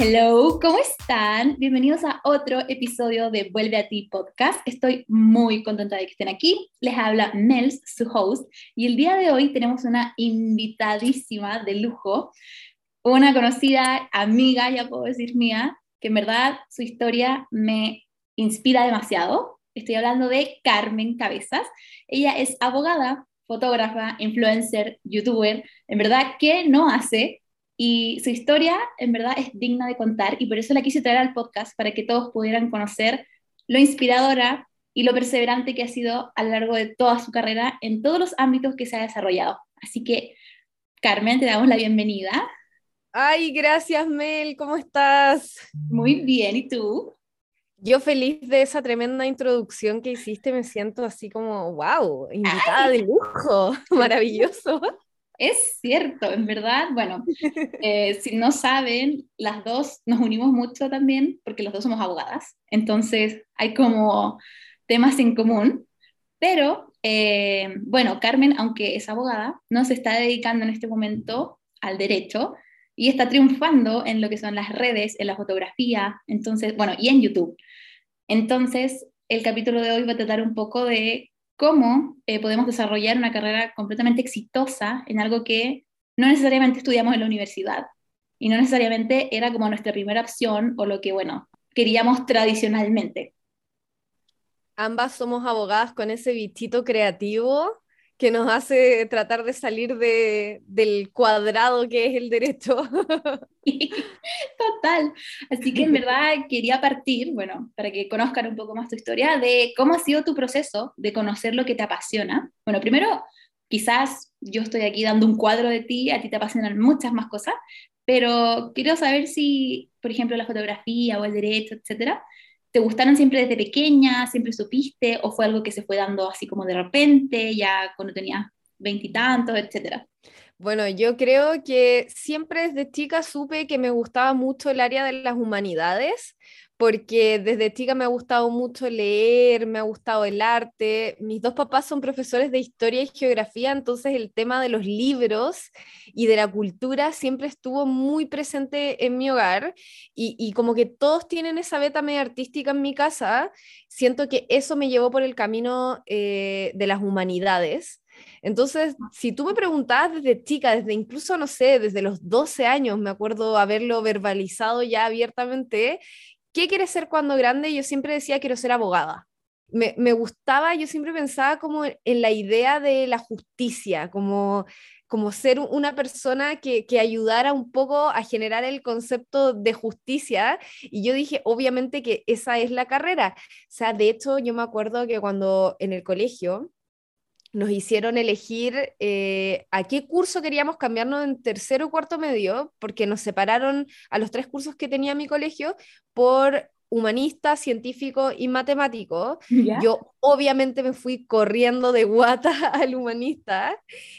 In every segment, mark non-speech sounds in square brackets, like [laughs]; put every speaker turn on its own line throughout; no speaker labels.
Hello, ¿cómo están? Bienvenidos a otro episodio de Vuelve a ti podcast. Estoy muy contenta de que estén aquí. Les habla Mels, su host, y el día de hoy tenemos una invitadísima de lujo, una conocida amiga, ya puedo decir mía, que en verdad su historia me inspira demasiado. Estoy hablando de Carmen Cabezas. Ella es abogada, fotógrafa, influencer, youtuber. En verdad, ¿qué no hace? Y su historia, en verdad, es digna de contar y por eso la quise traer al podcast para que todos pudieran conocer lo inspiradora y lo perseverante que ha sido a lo largo de toda su carrera en todos los ámbitos que se ha desarrollado. Así que, Carmen, te damos la bienvenida.
Ay, gracias Mel, ¿cómo estás?
Muy bien, ¿y tú?
Yo feliz de esa tremenda introducción que hiciste, me siento así como, wow, invitada de lujo, [laughs] maravilloso.
Es cierto, en verdad, bueno, [laughs] eh, si no saben, las dos nos unimos mucho también porque los dos somos abogadas, entonces hay como temas en común, pero eh, bueno, Carmen, aunque es abogada, no se está dedicando en este momento al derecho y está triunfando en lo que son las redes, en la fotografía, entonces, bueno, y en YouTube. Entonces, el capítulo de hoy va a tratar un poco de cómo eh, podemos desarrollar una carrera completamente exitosa en algo que no necesariamente estudiamos en la universidad y no necesariamente era como nuestra primera opción o lo que, bueno, queríamos tradicionalmente.
Ambas somos abogadas con ese bichito creativo que nos hace tratar de salir de, del cuadrado que es el derecho. [laughs]
Total. Así que en verdad quería partir, bueno, para que conozcan un poco más tu historia, de cómo ha sido tu proceso de conocer lo que te apasiona. Bueno, primero, quizás yo estoy aquí dando un cuadro de ti, a ti te apasionan muchas más cosas, pero quiero saber si, por ejemplo, la fotografía o el derecho, etcétera, ¿Te gustaron siempre desde pequeña? ¿Siempre supiste? ¿O fue algo que se fue dando así como de repente, ya cuando tenías veintitantos, etcétera?
Bueno, yo creo que siempre desde chica supe que me gustaba mucho el área de las humanidades, porque desde chica me ha gustado mucho leer, me ha gustado el arte. Mis dos papás son profesores de historia y geografía, entonces el tema de los libros y de la cultura siempre estuvo muy presente en mi hogar y, como que todos tienen esa beta media artística en mi casa, siento que eso me llevó por el camino eh, de las humanidades. Entonces, si tú me preguntabas desde chica, desde incluso, no sé, desde los 12 años, me acuerdo haberlo verbalizado ya abiertamente, ¿qué quieres ser cuando grande? Yo siempre decía, quiero ser abogada. Me, me, gustaba, yo siempre pensaba como en la idea de la justicia, como, como ser una persona que, que, ayudara un poco a generar el concepto de justicia. Y yo dije, obviamente que esa es la carrera. O sea, de hecho, yo me acuerdo que cuando en el colegio, nos hicieron elegir eh, a qué curso queríamos cambiarnos en tercero o cuarto medio, porque nos separaron a los tres cursos que tenía mi colegio por humanista, científico y matemático. Yo obviamente me fui corriendo de guata [laughs] al humanista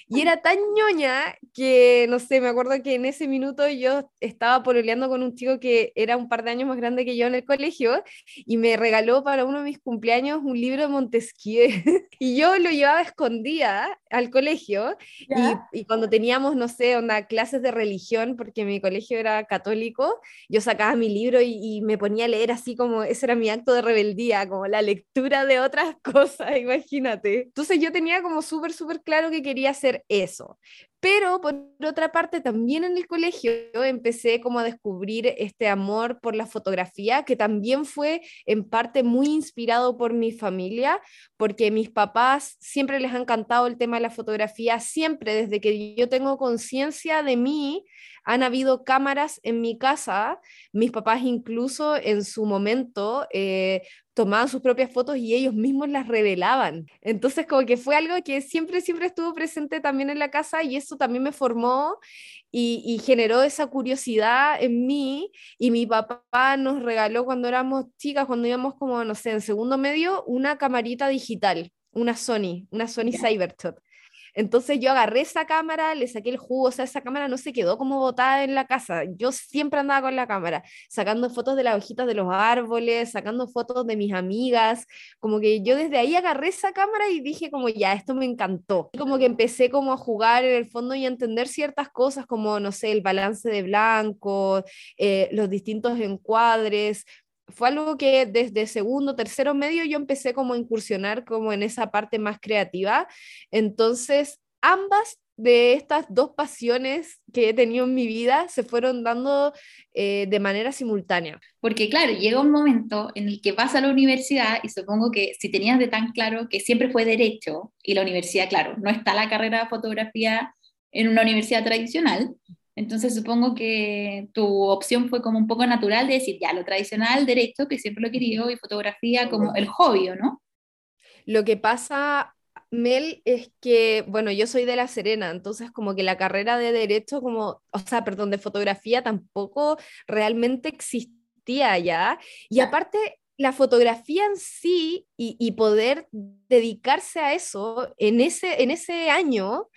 y era tan ñoña que, no sé, me acuerdo que en ese minuto yo estaba pololeando con un chico que era un par de años más grande que yo en el colegio y me regaló para uno de mis cumpleaños un libro de Montesquieu [laughs] y yo lo llevaba escondida al colegio y, y, cuando teníamos, no sé, una clases de religión, porque mi colegio era católico, yo sacaba mi libro y, y me ponía a leer así como, ese era mi acto de rebeldía, como la lectura de otras [laughs] cosas, imagínate. Entonces yo tenía como súper, súper claro que quería hacer eso. Pero por otra parte, también en el colegio empecé como a descubrir este amor por la fotografía, que también fue en parte muy inspirado por mi familia, porque mis papás siempre les ha encantado el tema de la fotografía, siempre desde que yo tengo conciencia de mí, han habido cámaras en mi casa, mis papás incluso en su momento eh, tomaban sus propias fotos y ellos mismos las revelaban. Entonces como que fue algo que siempre, siempre estuvo presente también en la casa y eso también me formó y, generó esa curiosidad en mí y mi papá nos regaló cuando éramos chicas, cuando íbamos como, no sé, en segundo medio, una camarita digital, una Sony, una Sony Cybershot. Entonces yo agarré esa cámara, le saqué el jugo, o sea, esa cámara no se quedó como botada en la casa. Yo siempre andaba con la cámara, sacando fotos de las hojitas de los árboles, sacando fotos de mis amigas, como que yo desde ahí agarré esa cámara y dije como ya, esto me encantó. Como que empecé como a jugar en el fondo y a entender ciertas cosas como, no sé, el balance de blanco, eh, los distintos encuadres, fue algo que desde segundo, tercero medio yo empecé como a incursionar como en esa parte más creativa. Entonces, ambas de estas dos pasiones que he tenido en mi vida se fueron dando eh, de manera simultánea.
Porque claro, llega un momento en el que vas a la universidad y supongo que si tenías de tan claro que siempre fue derecho y la universidad, claro, no está la carrera de fotografía en una universidad tradicional, entonces supongo que tu opción fue como un poco natural de decir, ya, lo tradicional, derecho, que siempre lo he querido, y fotografía como el hobby, ¿no?
Lo que pasa, Mel, es que, bueno, yo soy de La Serena, entonces como que la carrera de derecho, como, o sea, perdón, de fotografía tampoco realmente existía ya. Y aparte, la fotografía en sí y, y, poder dedicarse a eso en ese, en ese año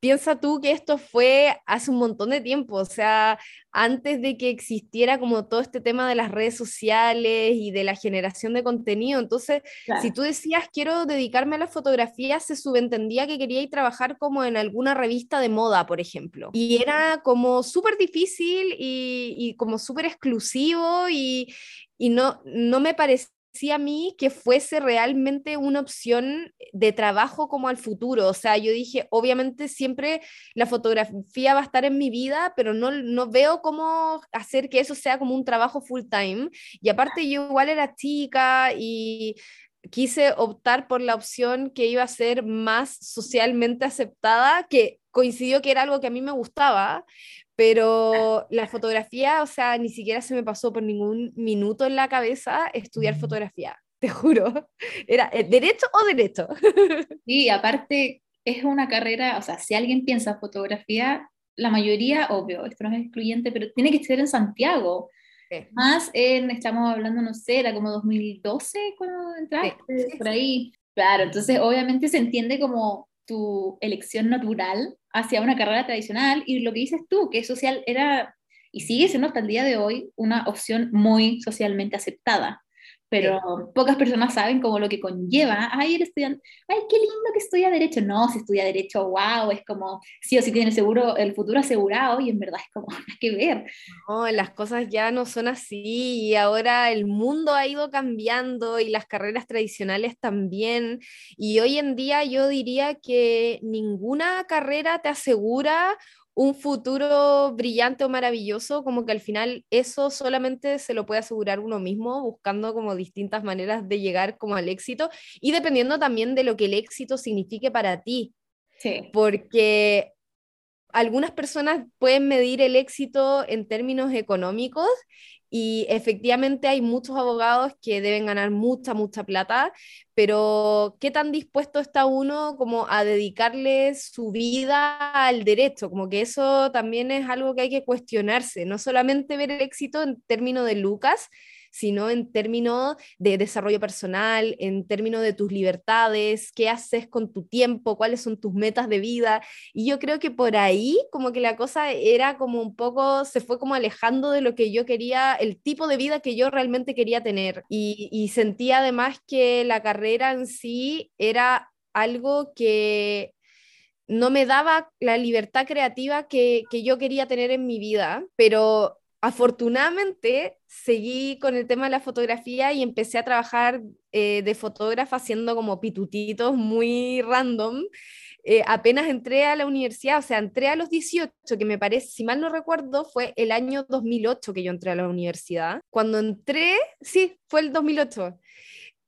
piensa tú que esto fue hace un montón de tiempo, o sea, antes de que existiera como todo este tema de las redes sociales y de la generación de contenido. Entonces, si tú decías quiero dedicarme a la fotografía, se subentendía que quería ir a trabajar como en alguna revista de moda, por ejemplo. Y era como súper difícil y, y, como súper exclusivo y, y no, no me parecía a mí que fuese realmente una opción de trabajo como al futuro. O sea, yo dije, obviamente siempre la fotografía va a estar en mi vida, pero no, no veo cómo hacer que eso sea como un trabajo full time. Y aparte yo igual era chica y quise optar por la opción que iba a ser más socialmente aceptada, que coincidió que era algo que a mí me gustaba, pero la fotografía, o sea, ni siquiera se me pasó por ningún minuto en la cabeza estudiar fotografía, [laughs] te juro. Era eh, derecho o derecho. [laughs]
Sí, aparte es una carrera, o sea, si alguien piensa fotografía, la mayoría, obvio, esto no es excluyente, pero tiene que ser en Santiago. Más en, estamos hablando, no sé, era como 2012 cuando entraste, por ahí. Claro, entonces obviamente se entiende como tu elección natural hacia una carrera tradicional y lo que dices tú, que social era y sigue siendo hasta el día de hoy una opción muy socialmente aceptada pero pocas personas saben como lo que conlleva, ay, el estudiante, ay, qué lindo que estudia Derecho. No, si estudia Derecho, wow, es como, sí o sí tiene el, seguro, el futuro asegurado y en verdad es como, [laughs] hay que ver.
No, las cosas ya no son así y ahora el mundo ha ido cambiando y las carreras tradicionales también. Y hoy en día yo diría que ninguna carrera te asegura un futuro brillante o maravilloso, como que al final eso solamente se lo puede asegurar uno mismo, buscando como distintas maneras de llegar como al éxito y dependiendo también de lo que el éxito signifique para ti. Sí. Porque algunas personas pueden medir el éxito en términos económicos y efectivamente hay muchos abogados que deben ganar mucha, mucha plata, pero ¿qué tan dispuesto está uno como a dedicarle su vida al derecho? Como que eso también es algo que hay que cuestionarse, no solamente ver el éxito en términos de lucas, sino en términos de desarrollo personal, en términos de tus libertades, qué haces con tu tiempo, cuáles son tus metas de vida. Y yo creo que por ahí como que la cosa era como un poco, se fue como alejando de lo que yo quería, el tipo de vida que yo realmente quería tener. Y, y sentía además que la carrera en sí era algo que no me daba la libertad creativa que, que, yo quería tener en mi vida, pero afortunadamente seguí con el tema de la fotografía y empecé a trabajar eh, de fotógrafa haciendo como pitutitos muy random. Eh, apenas entré a la universidad, o sea, entré a los 18, que me parece, si mal no recuerdo, fue el año 2008 que yo entré a la universidad. Cuando entré, sí, fue el 2008.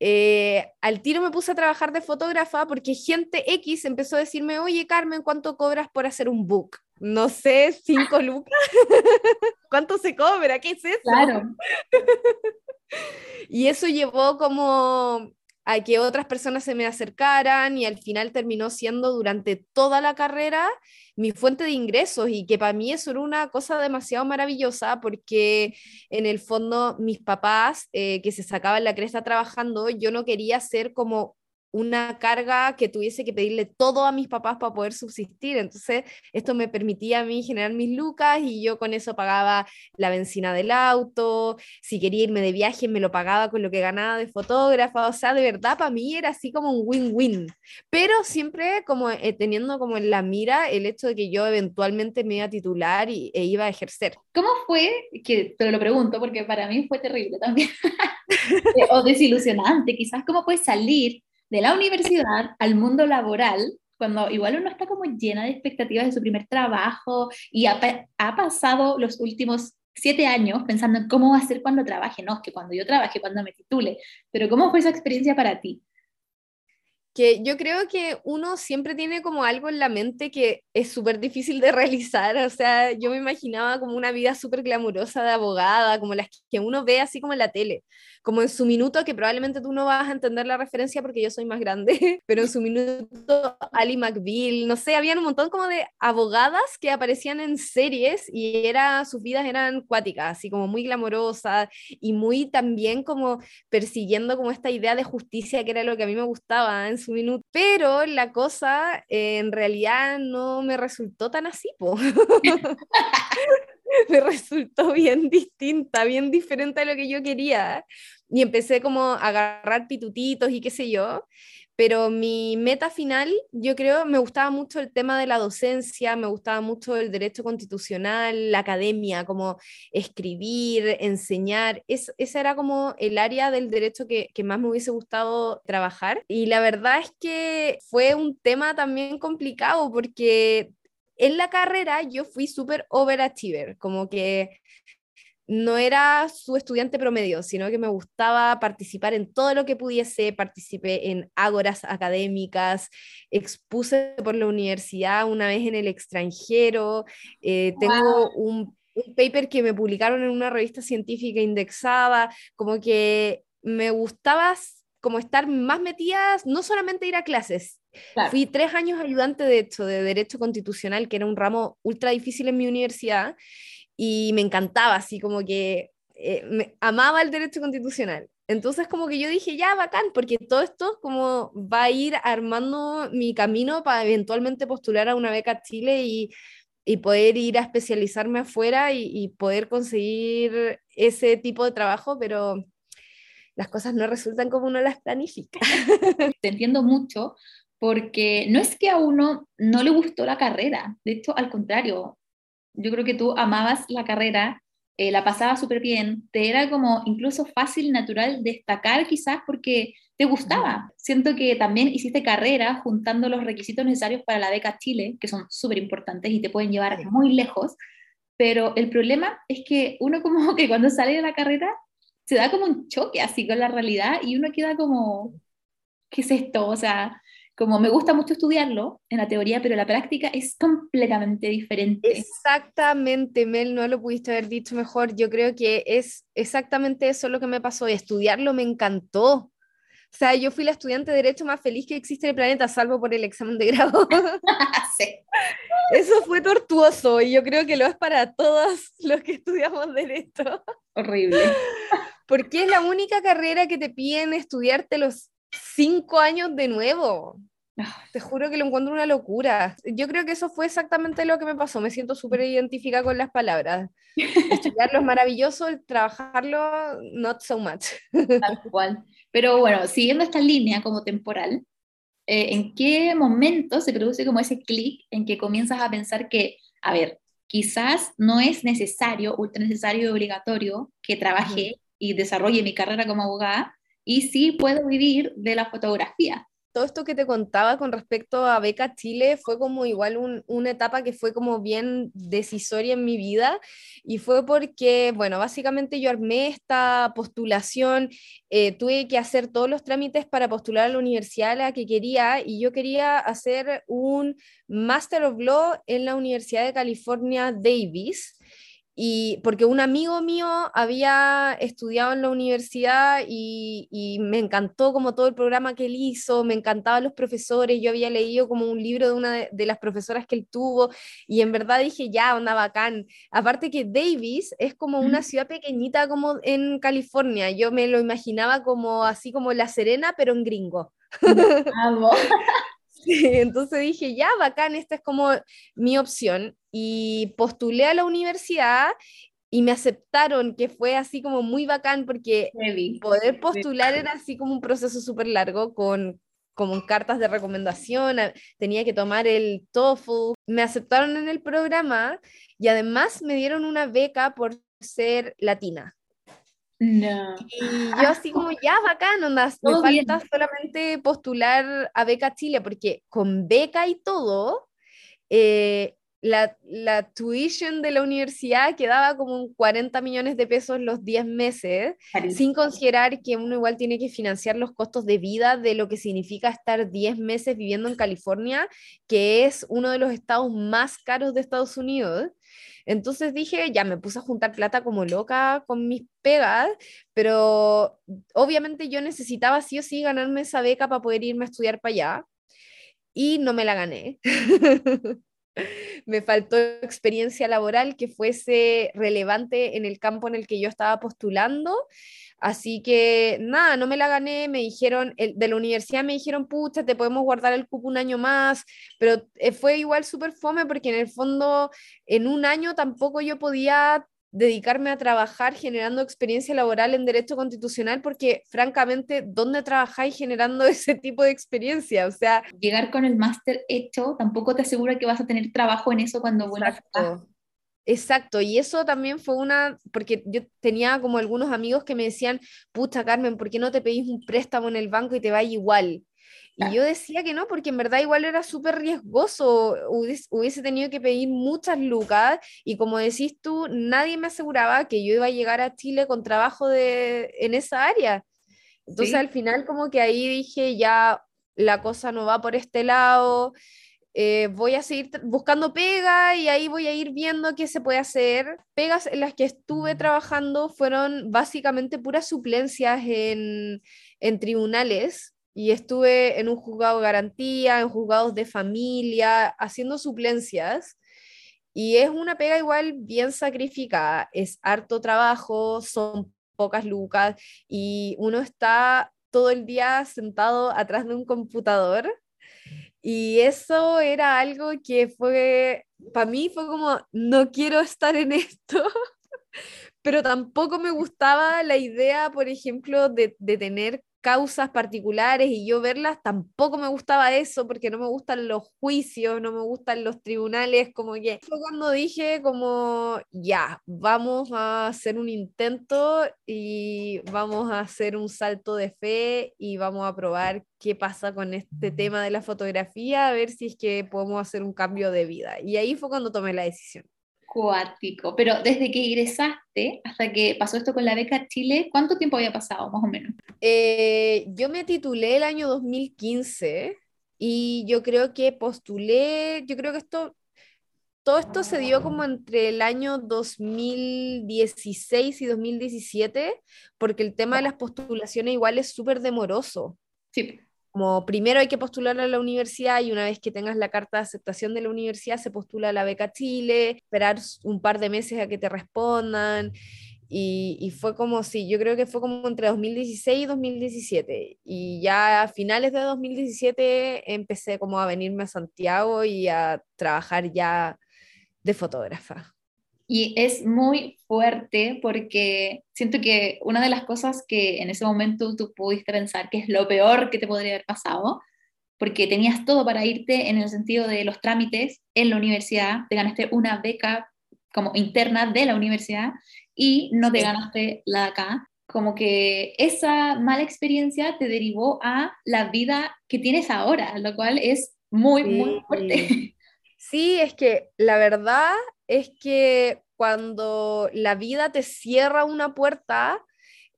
Eh, al tiro me puse a trabajar de fotógrafa porque gente X empezó a decirme, oye Carmen, ¿cuánto cobras por hacer un book? No sé, cinco lucas. [laughs] ¿Cuánto se cobra? ¿Qué es eso? Claro. [laughs] y eso llevó como a que otras personas se me acercaran y al final terminó siendo durante toda la carrera mi fuente de ingresos y que para mí eso era una cosa demasiado maravillosa porque en el fondo mis papás eh, que se sacaban la cresta trabajando, yo no quería ser como una carga que tuviese que pedirle todo a mis papás para poder subsistir. Entonces, esto me permitía a mí generar mis lucas y yo con eso pagaba la benzina del auto, si quería irme de viaje me lo pagaba con lo que ganaba de fotógrafa, o sea, de verdad para mí era así como un win-win, pero siempre como eh, teniendo como en la mira el hecho de que yo eventualmente me iba a titular y, e iba a ejercer.
¿Cómo fue, que te lo pregunto porque para mí fue terrible también, [laughs] o desilusionante quizás, cómo fue salir de la universidad al mundo laboral, cuando igual uno está como llena de expectativas de su primer trabajo y ha, pasado los últimos siete años pensando en cómo va a ser cuando trabaje, no, es que cuando yo trabaje, cuando me titule, pero ¿cómo fue esa experiencia para ti?
Que yo creo que uno siempre tiene como algo en la mente que es súper difícil de [laughs] realizar, o sea, yo me imaginaba como una vida súper glamurosa de abogada, como las que uno ve así como en la tele, como en su minuto, que probablemente tú no vas a entender la referencia porque yo soy más grande, [laughs] pero en su minuto Ali McBeal, no sé, habían un montón como de abogadas que aparecían en series y era, sus vidas eran cuáticas, así como muy glamorosas y muy también como persiguiendo como esta idea de justicia que era lo que a mí me gustaba en su minuto, pero la cosa eh, en realidad no me resultó tan así, po. [laughs] me resultó bien distinta, bien diferente a lo que yo quería. Y empecé como a agarrar pitutitos y qué sé yo. Pero mi meta final, yo creo, me gustaba mucho el tema de la docencia, me gustaba mucho el derecho constitucional, la academia, como escribir, enseñar. Es, ese era como el área del derecho que, que más me hubiese gustado trabajar. Y la verdad es que fue un tema también complicado porque en la carrera yo fui súper overachiever, como que no era su estudiante promedio, sino que me gustaba participar en todo lo que pudiese, participé en ágoras académicas, expuse por la universidad una vez en el extranjero, eh, tengo un, un paper que me publicaron en una revista científica indexada, como que me gustaba como estar más metidas, no solamente ir a clases. Fui tres años ayudante de hecho de Derecho Constitucional, que era un ramo ultra difícil en mi universidad, y me encantaba, así como que eh, me, amaba el Derecho Constitucional. Entonces como que yo dije, ya, bacán, porque todo esto como va a ir armando mi camino para eventualmente postular a una beca a Chile y, y poder ir a especializarme afuera y, y poder conseguir ese tipo de trabajo, pero las cosas no resultan como uno las planifica. [laughs]
Te entiendo mucho porque no es que a uno no le gustó la carrera, de hecho, al contrario, yo creo que tú amabas la carrera, eh, la pasabas súper bien, te era como incluso fácil, natural destacar quizás porque te gustaba. Siento que también hiciste carrera juntando los requisitos necesarios para la beca Chile, que son súper importantes y te pueden llevar muy lejos, pero el problema es que uno como [laughs] que cuando sale de la carrera se da como un choque así con la realidad y uno queda como, ¿qué es esto? O sea, como me gusta mucho estudiarlo en la teoría, pero la práctica es completamente diferente.
Exactamente, Mel, no lo pudiste haber dicho mejor. Yo creo que es exactamente eso lo que me pasó. Y estudiarlo me encantó. O sea, yo fui la estudiante de Derecho más feliz que existe en el planeta, salvo por el examen de grado. [laughs] sí. Eso fue tortuoso y yo creo que lo es para todos los que estudiamos Derecho.
Horrible [laughs]
porque es la única carrera que te piden estudiarte los cinco años de nuevo. Ah. Te juro que lo encuentro una locura. Yo creo que eso fue exactamente lo que me pasó. Me siento súper identificada con las palabras. [laughs] Estudiarlo es maravilloso, trabajarlo, not so much.
Tal cual. Pero bueno, siguiendo esta línea como temporal, eh, ¿en qué momento se produce como ese clic en que comienzas a pensar que, a ver, quizás no es necesario, ultra necesario y obligatorio que trabaje y desarrolle mi carrera como abogada y sí puedo vivir de la fotografía.
Todo esto que te contaba con respecto a Beca Chile fue como igual una etapa que fue como bien decisoria en mi vida y fue porque, bueno, básicamente yo armé esta postulación, eh, tuve que hacer todos los trámites para postular a la universidad a la que quería y yo quería hacer un Master of Law en la Universidad de California Davis y porque un amigo mío había estudiado en la universidad y, y, me encantó como todo el programa que él hizo, me encantaban los profesores, yo había leído como un libro de una de, las profesoras que él tuvo y en verdad dije, ya, onda bacán. Aparte que Davis es como una ciudad pequeñita como en California, yo me lo imaginaba como así como La Serena, pero en gringo [laughs] Sí, entonces dije, ya, bacán, esta es como mi opción. Y postulé a la universidad y me aceptaron, que fue así como muy bacán porque poder postular era así como un proceso súper largo con como cartas de recomendación, tenía que tomar el TOEFL, me aceptaron en el programa y además me dieron una beca por ser latina.
No.
Y yo así como, ya, bacán, onda, me falta solamente postular a Beca Chile, porque con beca y todo, eh, la, la, tuition de la universidad quedaba como un 40 millones de pesos los 10 meses, sin considerar que uno igual tiene que financiar los costos de vida de lo que significa estar 10 meses viviendo en California, que es uno de los estados más caros de Estados Unidos. Entonces dije, ya me puse a juntar plata como loca con mis pegas, pero obviamente yo necesitaba sí o sí ganarme esa beca para poder irme a estudiar para allá y no me la gané. [laughs] [laughs] me faltó experiencia laboral que fuese relevante en el campo en el que yo estaba postulando. Así que nada, no me la gané, me dijeron, de la universidad me dijeron, pucha, te podemos guardar el cupo un año más, pero eh, fue igual súper fome porque en el fondo en un año tampoco yo podía dedicarme a trabajar generando experiencia laboral en derecho constitucional porque francamente, ¿dónde trabajáis generando [laughs] ese tipo de experiencia? O sea,
llegar con el máster hecho tampoco te asegura que vas a tener trabajo en eso cuando vuelvas a
Exacto, y eso también fue una, porque yo tenía como algunos amigos que me decían, pucha Carmen, ¿por qué no te pedís un préstamo en el banco y te va igual? Y yo decía que no, porque en verdad igual era súper riesgoso, hubiese, tenido que pedir muchas lucas y como decís tú, nadie me aseguraba que yo iba a llegar a Chile con trabajo de, en esa área. Entonces al final como que ahí dije, ya la cosa no va por este lado, eh, voy a seguir buscando pega y ahí voy a ir viendo qué se puede hacer. Pegas en las que estuve trabajando fueron básicamente puras suplencias en, en tribunales y estuve en un juzgado de garantía, en juzgados de familia, haciendo suplencias. Y es una pega igual bien sacrificada, es harto trabajo, son pocas lucas y uno está todo el día sentado atrás de un computador y eso era algo que fue, para mí fue como, no quiero estar en esto, [laughs] pero tampoco me gustaba la idea, por ejemplo, de, de tener causas particulares y yo verlas, tampoco me gustaba eso porque no me gustan los juicios, no me gustan los tribunales, como que fue cuando dije como, ya, vamos a hacer un intento y vamos a hacer un salto de fe y vamos a probar qué pasa con este tema de la fotografía, a ver si es que podemos hacer un cambio de vida. Y ahí fue cuando tomé la decisión
cuático. Pero desde que ingresaste hasta que pasó esto con la beca Chile, ¿cuánto tiempo había pasado, más o menos?
Eh, yo me titulé el año 2015 y yo creo que postulé, yo creo que esto, todo esto se dio como entre el año 2016 y 2017, porque el tema de las postulaciones igual es súper demoroso.
Sí
como primero hay que postular a la universidad y una vez que tengas la carta de aceptación de la universidad se postula a la beca Chile, esperar un par de meses a que te respondan. Y, y, fue como, sí, yo creo que fue como entre 2016 y 2017. Y ya a finales de 2017 empecé como a venirme a Santiago y a trabajar ya de fotógrafa.
Y es muy fuerte porque siento que una de las cosas que en ese momento tú pudiste pensar que es lo peor que te podría haber pasado, porque tenías todo para irte en el sentido de los trámites en la universidad, te ganaste una beca como interna de la universidad y no te ganaste la de acá. Como que esa mala experiencia te derivó a la vida que tienes ahora, lo cual es muy, muy fuerte. [laughs]
Sí, es que la verdad es que cuando la vida te cierra una puerta,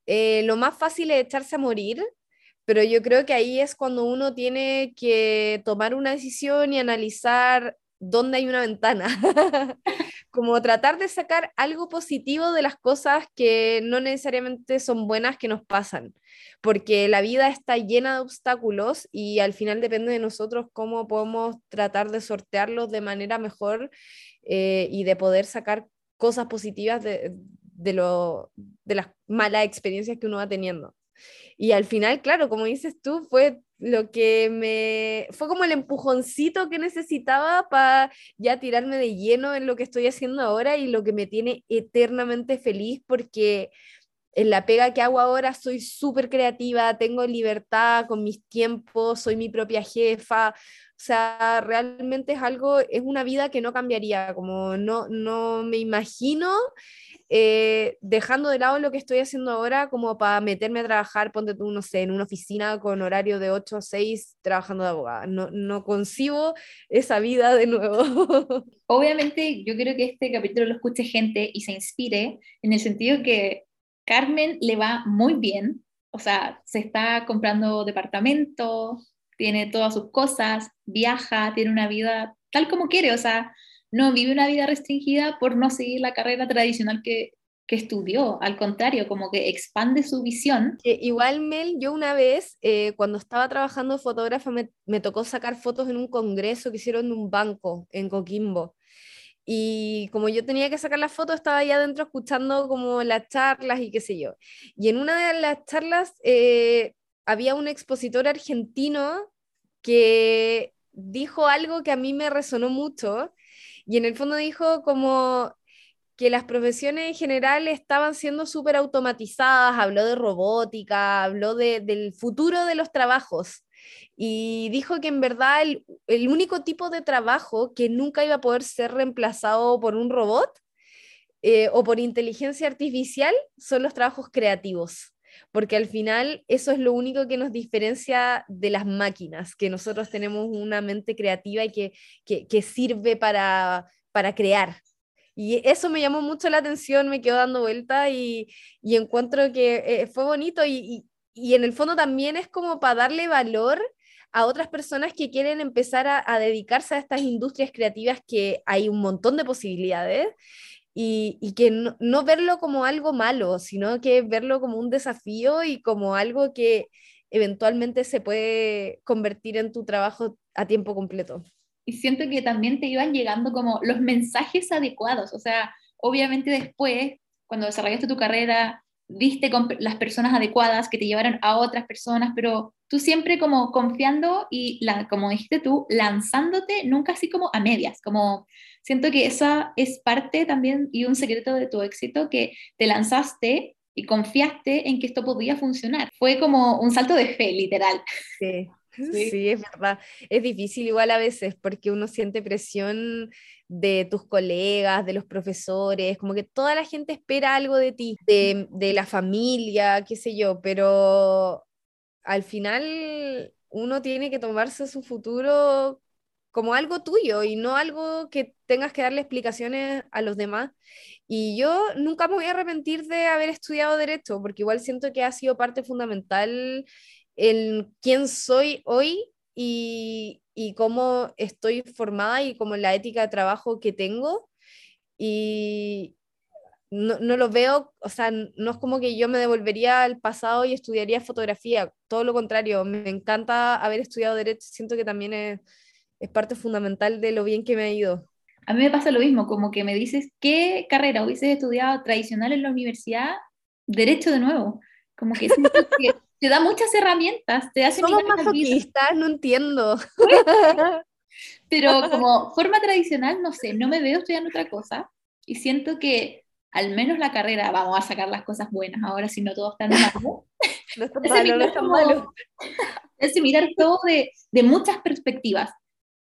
eh, lo más fácil es echarse a morir, pero yo creo que ahí es cuando uno tiene que tomar una decisión y analizar dónde hay una ventana. [laughs] Como tratar de sacar algo positivo de las cosas que no necesariamente son buenas que nos pasan, porque la vida está llena de obstáculos y al final depende de nosotros cómo podemos tratar de sortearlos de manera mejor eh, y de poder sacar cosas positivas de, de, lo, de las malas experiencias que uno va teniendo. Y al final, claro, como dices tú, fue lo que me fue como el empujoncito que necesitaba para ya tirarme de lleno en lo que estoy haciendo ahora y lo que me tiene eternamente feliz porque en la pega que hago ahora soy súper creativa, tengo libertad con mis tiempos, soy mi propia jefa, o sea, realmente es algo, es una vida que no cambiaría, como no, no me imagino eh, dejando de lado lo que estoy haciendo ahora como para meterme a trabajar, ponte tú, no sé, en una oficina con horario de 8 a 6 trabajando de abogada. No, no concibo esa vida de nuevo. [laughs]
Obviamente yo quiero que este capítulo lo escuche gente y se inspire en el sentido que Carmen le va muy bien, o sea, se está comprando departamento, tiene todas sus cosas, viaja, tiene una vida tal como quiere, o sea, no vive una vida restringida por no seguir la carrera tradicional que, estudió, al contrario, como que expande su visión.
igual, Mel, yo una vez, eh, cuando estaba trabajando fotógrafa, me, me, tocó sacar fotos en un congreso que hicieron en un banco en Coquimbo. Y como yo tenía que sacar las fotos, estaba ahí adentro escuchando como las charlas y qué sé yo. Y en una de las charlas eh, había un expositor argentino que dijo algo que a mí me resonó mucho. Y en el fondo dijo como que las profesiones en general estaban siendo súper automatizadas, habló de robótica, habló del futuro de los trabajos y dijo que en verdad el, único tipo de trabajo que nunca iba a poder ser reemplazado por un robot eh, o por inteligencia artificial son los trabajos creativos, porque al final eso es lo único que nos diferencia de las máquinas, que nosotros tenemos una mente creativa y que, sirve para, para crear. Y eso me llamó mucho la atención, me quedó dando vuelta y, encuentro que eh, fue bonito y, y en el fondo también es como para darle valor a otras personas que quieren empezar a, dedicarse a estas industrias creativas que hay un montón de posibilidades y, que no, verlo como algo malo, sino que verlo como un desafío y como algo que eventualmente se puede convertir en tu trabajo a tiempo completo.
Y siento que también te iban llegando como los mensajes adecuados, o sea, obviamente después, cuando desarrollaste tu carrera, viste con las personas adecuadas que te llevaron a otras personas, pero tú siempre como confiando y, la, como dijiste tú, lanzándote, nunca así como a medias, como siento que esa es parte también y un secreto de tu éxito, que te lanzaste y confiaste en que esto podía funcionar. Fue como un salto de fe, literal.
Sí. [laughs] Sí. es verdad. Es difícil igual a veces porque uno siente presión de tus colegas, de los profesores, como que toda la gente espera algo de ti, de, la familia, qué sé yo, pero al final uno tiene que tomarse su futuro como algo tuyo y no algo que tengas que darle explicaciones a los demás. Y yo nunca me voy a arrepentir de haber estudiado derecho, porque igual siento que ha sido parte fundamental en quién soy hoy y, y cómo estoy formada y como la ética de trabajo que tengo. Y, no, no, lo veo, o sea, no es como que yo me devolvería al pasado y estudiaría fotografía, todo lo contrario, me encanta haber estudiado derecho, siento que también es, parte fundamental de lo bien que me ha ido.
A mí me pasa lo mismo, como que me dices, ¿qué carrera hubieses estudiado tradicional en la universidad? Derecho de nuevo, como que, que te da muchas herramientas, te hace...
Somos masoquistas, no entiendo. [laughs]
Pero como forma tradicional, no sé, no me veo estudiando otra cosa y siento que al menos la carrera, vamos a sacar las cosas buenas ahora, si no todo está [laughs] [laughs] malo.
no está malo, no está malo.
Es mirar todo de, de muchas perspectivas.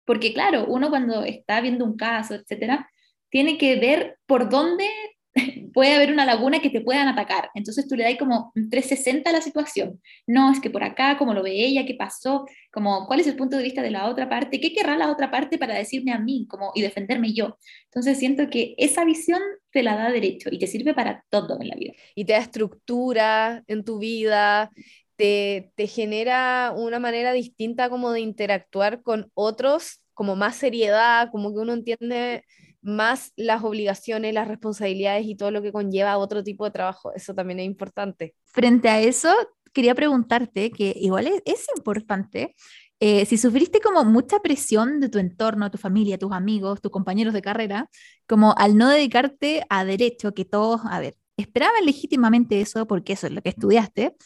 Porque claro, uno cuando está viendo un caso, etcétera, tiene que ver por dónde [laughs] puede haber una laguna que te puedan atacar. Entonces tú le das como 360 a la situación. No, es que por acá, como lo ve ella, qué pasó, como cuál es el punto de vista de la otra parte, qué querrá la otra parte para decirme a mí como, y defenderme yo. Entonces siento que esa visión te la da derecho y te sirve para todo en la vida.
Y te da estructura en tu vida, te, te genera una manera distinta como de interactuar con otros, como más seriedad, como que uno entiende más las obligaciones, las responsabilidades y todo lo que conlleva otro tipo de trabajo. Eso también es importante.
Frente a eso, quería preguntarte, que igual es, importante, eh, si sufriste como mucha presión de tu entorno, tu familia, tus amigos, tus compañeros de carrera, como al no dedicarte a derecho, que todos, a ver, esperaban legítimamente eso porque eso es lo que estudiaste,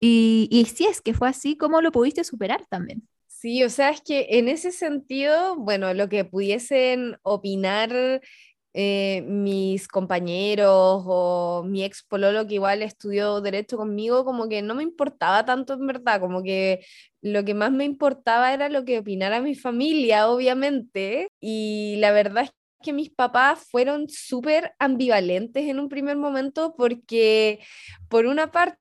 Y, y si es que fue así, ¿cómo lo pudiste superar también?
Sí, o sea, es que en ese sentido, bueno, lo que pudiesen opinar eh, mis compañeros o mi ex pololo que igual estudió derecho conmigo, como que no me importaba tanto en verdad, como que lo que más me importaba era lo que opinara mi familia, obviamente, y la verdad es que mis papás fueron súper ambivalentes en un primer momento porque por una parte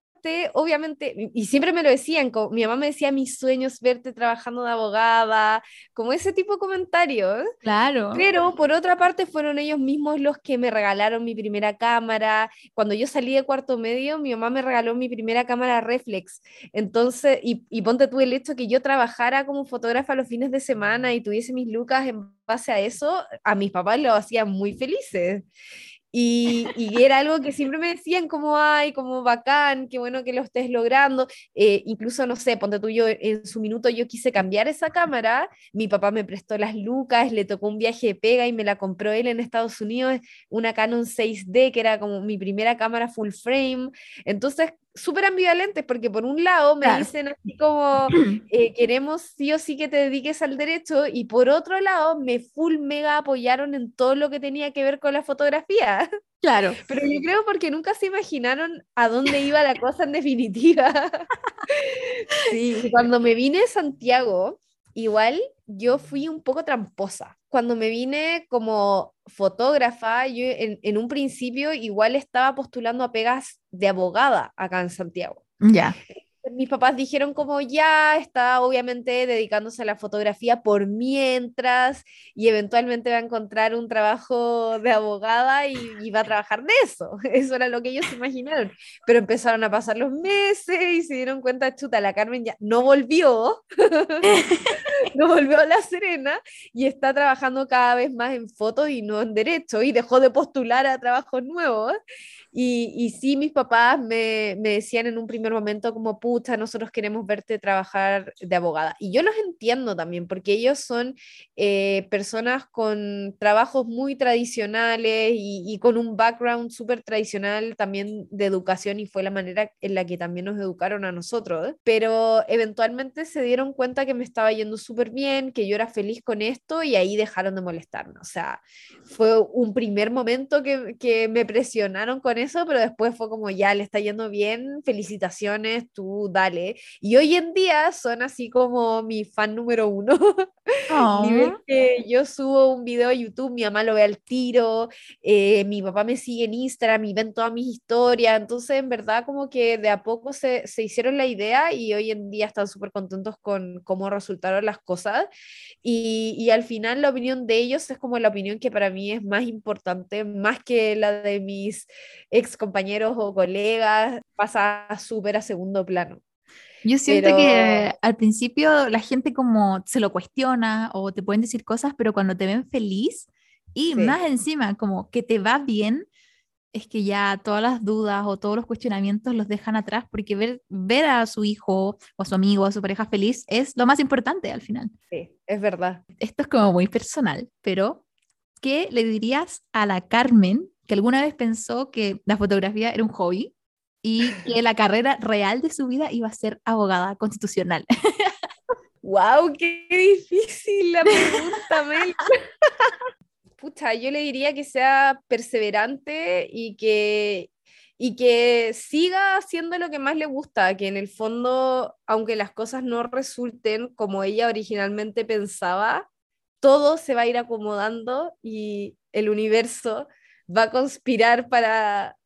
obviamente, y siempre me lo decían, mi mamá me decía, mis sueños verte trabajando de abogada, como ese tipo de comentarios.
Claro.
Pero por otra parte fueron ellos mismos los que me regalaron mi primera cámara. Cuando yo salí de cuarto medio, mi mamá me regaló mi primera cámara reflex. Entonces, y, y ponte tú el hecho que yo trabajara como fotógrafa los fines de semana y tuviese mis lucas en base a eso, a mis papás lo hacían muy felices. Y, era algo que siempre me decían como, ay, como bacán, qué bueno que lo estés logrando. Eh, incluso, no sé, ponte tú, yo en su minuto yo quise cambiar esa cámara, mi papá me prestó las lucas, le tocó un viaje de pega y me la compró él en Estados Unidos, una Canon 6D, que era como mi primera cámara full frame. Entonces, súper ambivalentes porque por un lado me dicen así como [clears throat] eh, queremos sí o sí que te dediques al derecho y por otro lado me full mega apoyaron en todo lo que tenía que ver con la fotografía. [laughs]
Claro.
Pero yo creo porque nunca se imaginaron a dónde iba la cosa en definitiva. [laughs] sí, cuando me vine a Santiago, igual yo fui un poco tramposa. Cuando me vine como fotógrafa, yo en, un principio igual estaba postulando a pegas de abogada acá en Santiago.
Ya
mis papás dijeron como ya está obviamente dedicándose a la fotografía por mientras y eventualmente va a encontrar un trabajo de abogada y, va a trabajar de eso. [laughs] Eso era lo que ellos imaginaron. Pero empezaron a pasar los meses y se dieron cuenta, chuta, la Carmen ya no volvió, [laughs] no volvió a La Serena y está trabajando cada vez más en fotos y no en derecho y dejó de postular a trabajos nuevos. Y, y sí, mis papás me, me, decían en un primer momento como, pucha, nosotros queremos verte trabajar de abogada. Y yo los entiendo también, porque ellos son eh, personas con trabajos muy tradicionales y, y con un background súper tradicional también de educación y fue la manera en la que también nos educaron a nosotros. Pero eventualmente se dieron cuenta que me estaba yendo súper bien, que yo era feliz con esto y ahí dejaron de molestarme. O sea, fue un primer momento que, que me presionaron con eso, pero después fue como, ya, le está yendo bien, felicitaciones, tú dale. Y hoy en día son así como mi fan número uno. [laughs] Nivel que yo subo un video a YouTube, mi mamá lo ve al tiro, eh, mi papá me sigue en Instagram y ven todas mis historias, entonces en verdad como que de a poco se, se hicieron la idea y hoy en día están súper contentos con cómo resultaron las cosas. Y, y al final la opinión de ellos es como la opinión que para mí es más importante, más que la de mis ex compañeros o colegas, pasa súper a segundo plano.
Yo siento que al principio la gente como se lo cuestiona o te pueden decir cosas, pero cuando te ven feliz y más encima como que te va bien, es que ya todas las dudas o todos los cuestionamientos los dejan atrás porque ver, ver a su hijo o a su amigo o a su pareja feliz es lo más importante al final.
Sí, es verdad.
Esto es como muy personal, pero ¿qué le dirías a la Carmen que alguna vez pensó que la fotografía era un hobby y que la carrera real de su vida iba a ser abogada constitucional. [laughs]
¡Wow! ¡Qué difícil la pregunta, Mel! [laughs] Pucha, yo le diría que sea perseverante y que, y que siga haciendo lo que más le gusta, que en el fondo, aunque las cosas no resulten como ella originalmente pensaba, todo se va a ir acomodando y el universo va a conspirar para,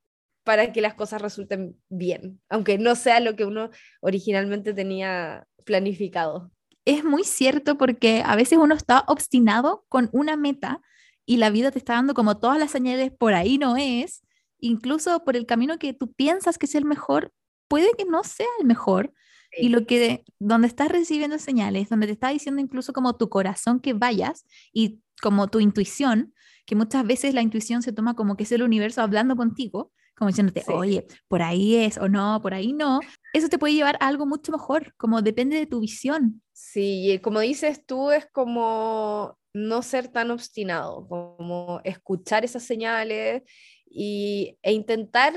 para que las cosas resulten bien, aunque no sea lo que uno originalmente tenía planificado.
Es muy cierto porque a veces uno está obstinado con una meta y la vida te está dando como todas las señales, por ahí no es, incluso por el camino que tú piensas que es el mejor, puede que no sea el mejor. Y lo que, donde estás recibiendo señales, donde te está diciendo incluso como tu corazón que vayas y como tu intuición, que muchas veces la intuición se toma como que es el universo hablando contigo, como diciéndote, oye, por ahí es o no, por ahí no, eso te puede llevar a algo mucho mejor, como depende de tu visión.
Sí, como dices tú, es como no ser tan obstinado, como escuchar esas señales y, e intentar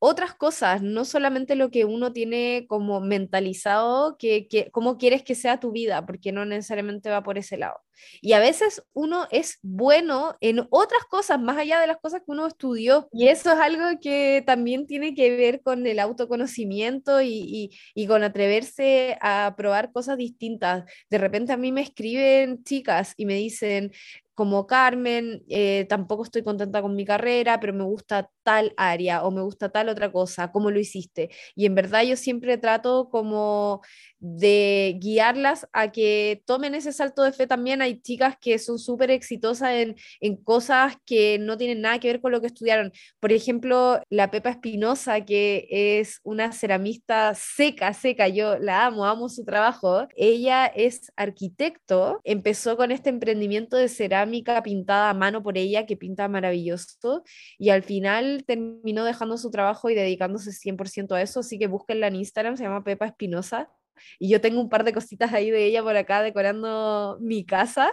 otras cosas, no solamente lo que uno tiene como mentalizado, que, que, cómo quieres que sea tu vida, porque no necesariamente va por ese lado. Y a veces uno es bueno en otras cosas, más allá de las cosas que uno estudió. Y eso es algo que también tiene que ver con el autoconocimiento y, y, y con atreverse a probar cosas distintas. De repente a mí me escriben chicas y me dicen, como Carmen, eh, tampoco estoy contenta con mi carrera, pero me gusta tal área o me gusta tal otra cosa, ¿cómo lo hiciste? Y en verdad yo siempre trato como de guiarlas a que tomen ese salto de fe también. Hay chicas que son súper exitosas en, en, cosas que no tienen nada que ver con lo que estudiaron. Por ejemplo, la Pepa Espinosa, que es una ceramista seca, seca, yo la amo, amo su trabajo. Ella es arquitecto, empezó con este emprendimiento de cerámica pintada a mano por ella, que pinta maravilloso, y al final terminó dejando su trabajo y dedicándose 100% a eso, así que búsquenla en Instagram, se llama Pepa Espinosa, y yo tengo un par de cositas ahí de ella por acá decorando mi casa.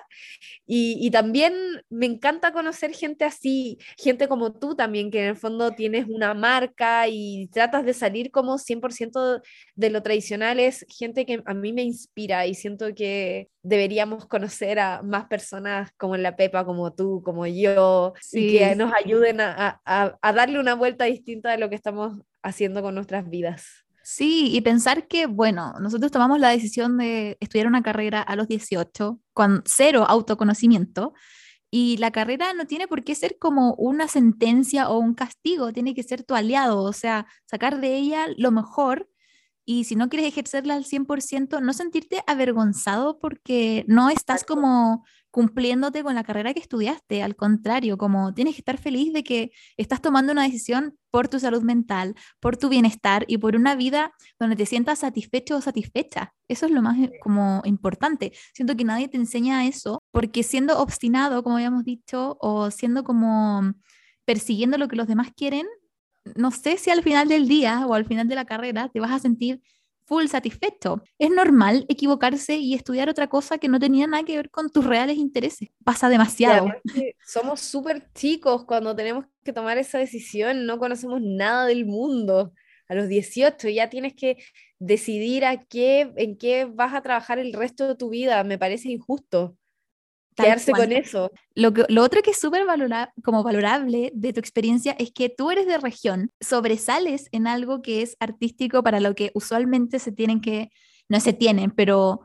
Y, y, también me encanta conocer gente así, gente como tú también, que en el fondo tienes una marca y tratas de salir como 100% de lo tradicional. Es gente que a mí me inspira y siento que deberíamos conocer a más personas como la Pepa, como tú, como yo, y que nos ayuden a, a, a darle una vuelta distinta de lo que estamos haciendo con nuestras vidas.
Sí, y pensar que, bueno, nosotros tomamos la decisión de estudiar una carrera a los 18, con cero autoconocimiento, y la carrera no tiene por qué ser como una sentencia o un castigo, tiene que ser tu aliado, o sea, sacar de ella lo mejor y si no quieres ejercerla al 100%, no sentirte avergonzado porque no estás como cumpliéndote con la carrera que estudiaste, al contrario, como tienes que estar feliz de que estás tomando una decisión por tu salud mental, por tu bienestar y por una vida donde te sientas satisfecho o satisfecha. Eso es lo más eh, como importante. Siento que nadie te enseña eso porque siendo obstinado, como habíamos dicho, o siendo como persiguiendo lo que los demás quieren, no sé si al final del día o al final de la carrera te vas a sentir full satisfecho. Es normal equivocarse y estudiar otra cosa que no tenía nada que ver con tus reales intereses. Pasa demasiado.
Somos súper chicos cuando tenemos que tomar esa decisión, no conocemos nada del mundo. A los 18 ya tienes que decidir a qué, en qué vas a trabajar el resto de tu vida. Me parece injusto quedarse con eso.
Lo, que, lo otro que es súper valora, como valorable de tu experiencia es que tú eres de región, sobresales en algo que es artístico para lo que usualmente se tienen que, no se tienen, pero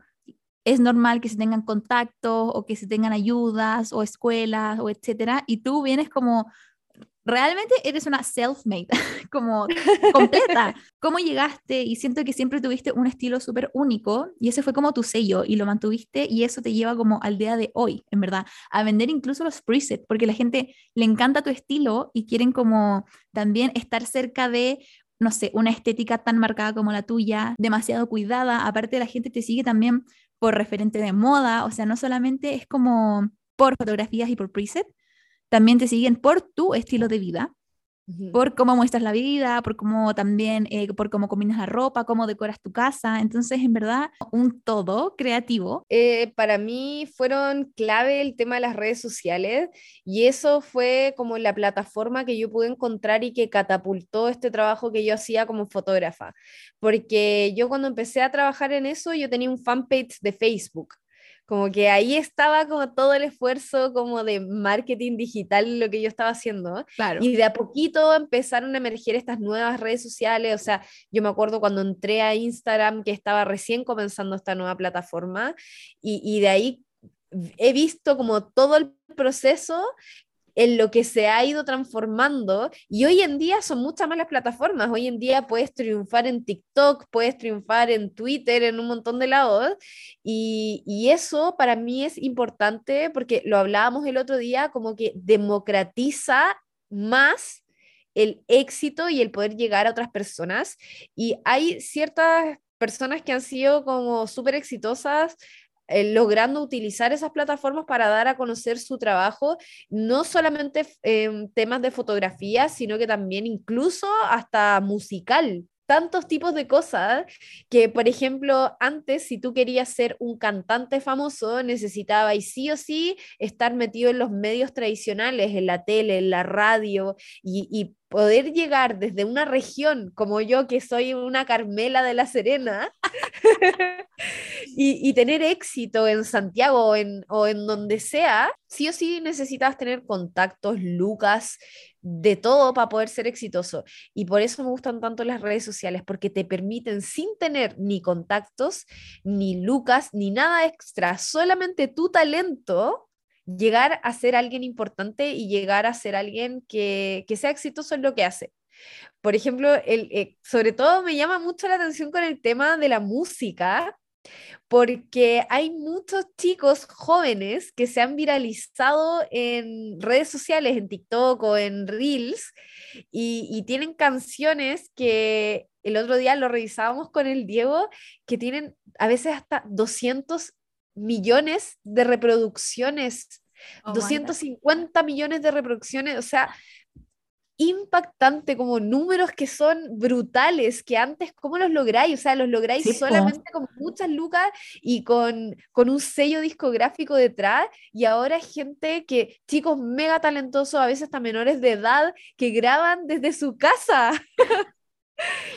es normal que se tengan contactos o que se tengan ayudas o escuelas o etcétera, y tú vienes como realmente eres una self-made, [laughs] como completa. [laughs] ¿Cómo llegaste? Y siento que siempre tuviste un estilo súper único y ese fue como tu sello y lo mantuviste y eso te lleva como al día de hoy, en verdad, a vender incluso los presets, porque la gente le encanta tu estilo y quieren como también estar cerca de no sé, una estética tan marcada como la tuya, demasiado cuidada. Aparte, la gente te sigue también por referente de moda, o sea, no solamente es como por fotografías y por preset, también te siguen por tu estilo de vida, por cómo muestras la vida, por cómo también, eh, por cómo combinas la ropa, cómo decoras tu casa. Entonces, en verdad, un todo creativo.
Eh, para mí fueron clave el tema de las redes sociales y eso fue como la plataforma que yo pude encontrar y que catapultó este trabajo que yo hacía como fotógrafa. Porque yo cuando empecé a trabajar en eso, yo tenía un fanpage de Facebook como que ahí estaba como todo el esfuerzo como de marketing digital lo que yo estaba haciendo. Claro. Y de a poquito empezaron a emerger estas nuevas redes sociales. O sea, yo me acuerdo cuando entré a Instagram que estaba recién comenzando esta nueva plataforma y, y de ahí he visto como todo el proceso en lo que se ha ido transformando y hoy en día son muchas más las plataformas. Hoy en día puedes triunfar en TikTok, puedes triunfar en Twitter, en un montón de lados y, y eso para mí es importante porque lo hablábamos el otro día como que democratiza más el éxito y el poder llegar a otras personas y hay ciertas personas que han sido como súper exitosas eh, logrando utilizar esas plataformas para dar a conocer su trabajo, no solamente en temas de fotografía, sino que también incluso hasta musical. Tantos tipos de cosas que, por ejemplo, antes, si tú querías ser un cantante famoso, necesitabas sí o sí estar metido en los medios tradicionales, en la tele, en la radio, y, poder llegar desde una región como yo, que soy una Carmela de la Serena, [laughs] y, tener éxito en Santiago o en, o en donde sea, sí o sí necesitas tener contactos, lucas, de todo para poder ser exitoso. Y por eso me gustan tanto las redes sociales, porque te permiten sin tener ni contactos, ni lucas, ni nada extra, solamente tu talento llegar a ser alguien importante y llegar a ser alguien que, sea exitoso en lo que hace. Por ejemplo, el, eh, sobre todo me llama mucho la atención con el tema de la música, porque hay muchos chicos jóvenes que se han viralizado en redes sociales, en TikTok o en Reels, y, y tienen canciones que el otro día lo revisábamos con el Diego, que tienen a veces hasta 200 millones de reproducciones, 250 millones de reproducciones, o sea, impactante, como números que son brutales, que antes, ¿cómo los lográis? O sea, los lográis solamente con muchas lucas y con, con un sello discográfico detrás, y ahora hay gente que, chicos mega talentosos, a veces hasta menores de edad, que graban desde su casa. [laughs]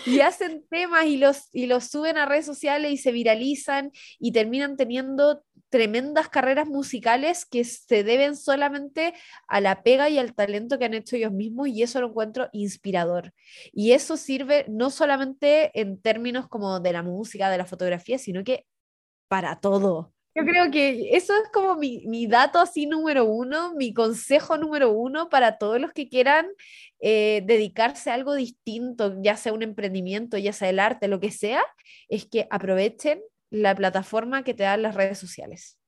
y hacen temas y los, y los suben a redes sociales y se viralizan y terminan teniendo tremendas carreras musicales que se deben solamente a la pega y al talento que han hecho ellos mismos y eso lo encuentro inspirador. Y eso sirve no solamente en términos como de la música, de la fotografía, sino que para todo. Yo creo que eso es como mi, mi, dato así número uno, mi consejo número uno para todos los que quieran eh, dedicarse a algo distinto, ya sea un emprendimiento, ya sea el arte, lo que sea, es que aprovechen la plataforma que te dan las redes sociales.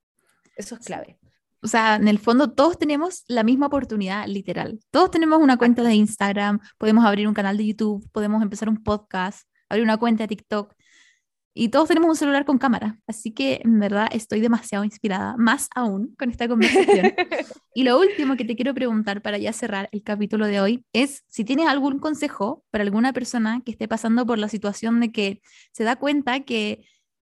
Eso es clave.
O sea, en el fondo todos tenemos la misma oportunidad, literal. Todos tenemos una cuenta de Instagram, podemos abrir un canal de YouTube, podemos empezar un podcast, abrir una cuenta de TikTok y todos tenemos un celular con cámara, así que en verdad estoy demasiado inspirada, más aún con esta conversación. [laughs] y lo último que te quiero preguntar para ya cerrar el capítulo de hoy es si tienes algún consejo para alguna persona que esté pasando por la situación de que se da cuenta que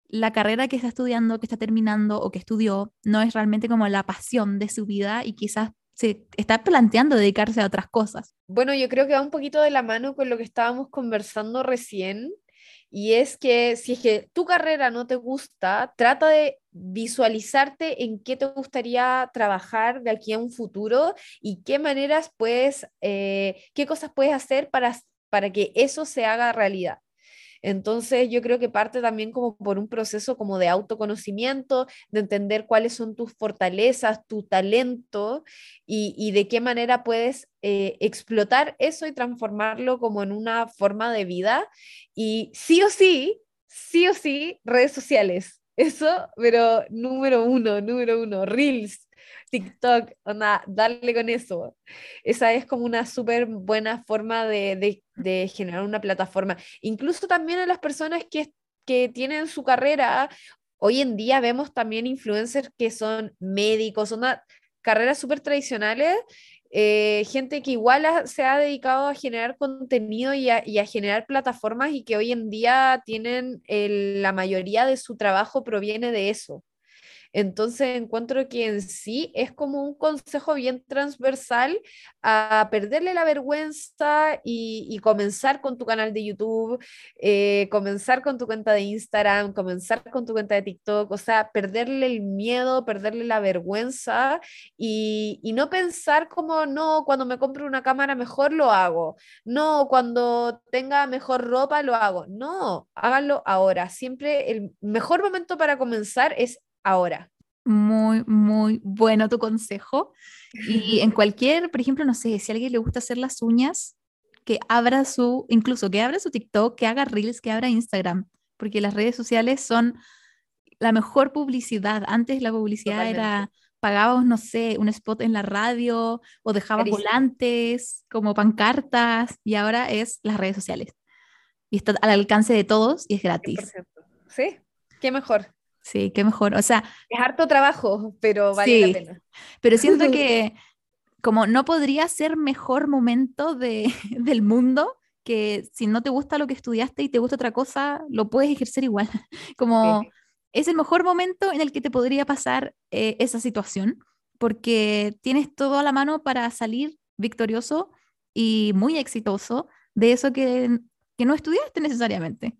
la carrera que está estudiando, que está terminando o que estudió, no es realmente como la pasión de su vida y quizás se está planteando dedicarse a otras cosas.
Bueno, yo creo que va un poquito de la mano con lo que estábamos conversando recién, y es que si es que tu carrera no te gusta, trata de visualizarte en qué te gustaría trabajar de aquí a un futuro y qué maneras puedes, eh, qué cosas puedes hacer para, para que eso se haga realidad. Entonces yo creo que parte también como por un proceso como de autoconocimiento, de entender cuáles son tus fortalezas, tu talento y, de qué manera puedes eh, explotar eso y transformarlo como en una forma de vida. Y sí o sí, sí o sí, redes sociales. Eso, pero número uno, número uno, Reels, TikTok, onda, darle con eso. Esa es como una súper buena forma de, de, generar una plataforma. Incluso también a las personas que, que tienen su carrera, hoy en día vemos también influencers que son médicos, son carreras súper tradicionales eh, gente que igual se ha dedicado a generar contenido y a, generar plataformas y que hoy en día tienen la mayoría de su trabajo proviene de eso. Entonces encuentro que en sí es como un consejo bien transversal a perderle la vergüenza y, comenzar con tu canal de YouTube, eh, comenzar con tu cuenta de Instagram, comenzar con tu cuenta de TikTok, o sea, perderle el miedo, perderle la vergüenza y, y no pensar como, no, cuando me compre una cámara mejor lo hago, no, cuando tenga mejor ropa lo hago, no, háganlo ahora. Siempre el mejor momento para comenzar es ahora.
Muy, muy bueno tu consejo. Y en cualquier, por ejemplo, no sé, si a alguien le gusta hacer las uñas, que abra su, incluso que abra su TikTok, que haga Reels, que abra Instagram, porque las redes sociales son la mejor publicidad. Antes la publicidad era, pagábamos, no sé, un spot en la radio o dejabas volantes como pancartas y ahora es las redes sociales. Y está al alcance de todos y es gratis.
Sí, qué mejor.
Sí, qué mejor. O sea,
es harto trabajo, pero vale la pena.
Pero siento [laughs] que como no podría ser mejor momento de, [laughs] del mundo que si no te gusta lo que estudiaste y te gusta otra cosa, lo puedes ejercer igual. [laughs] Como es el mejor momento en el que te podría pasar eh, esa situación, porque tienes todo a la mano para salir victorioso y muy exitoso de eso que, que no estudiaste necesariamente.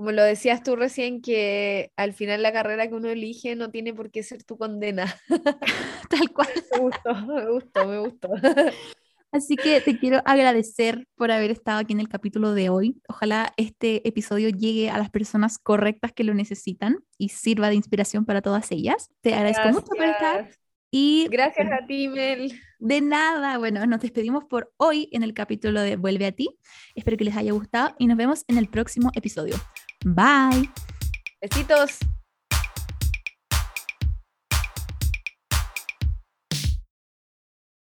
Como lo decías tú recién, que al final la carrera que uno elige no tiene por qué ser tu condena. [laughs]
Tal cual. [laughs]
Me gustó, me gustó, me gustó. [laughs]
Así que te quiero agradecer por haber estado aquí en el capítulo de hoy. Ojalá este episodio llegue a las personas correctas que lo necesitan y sirva de inspiración para todas ellas. Te agradezco mucho por estar. Y
gracias a ti, Mel.
De nada. Bueno, nos despedimos por hoy en el capítulo de Vuelve a ti. Espero que les haya gustado y nos vemos en el próximo episodio. Bye.
Besitos.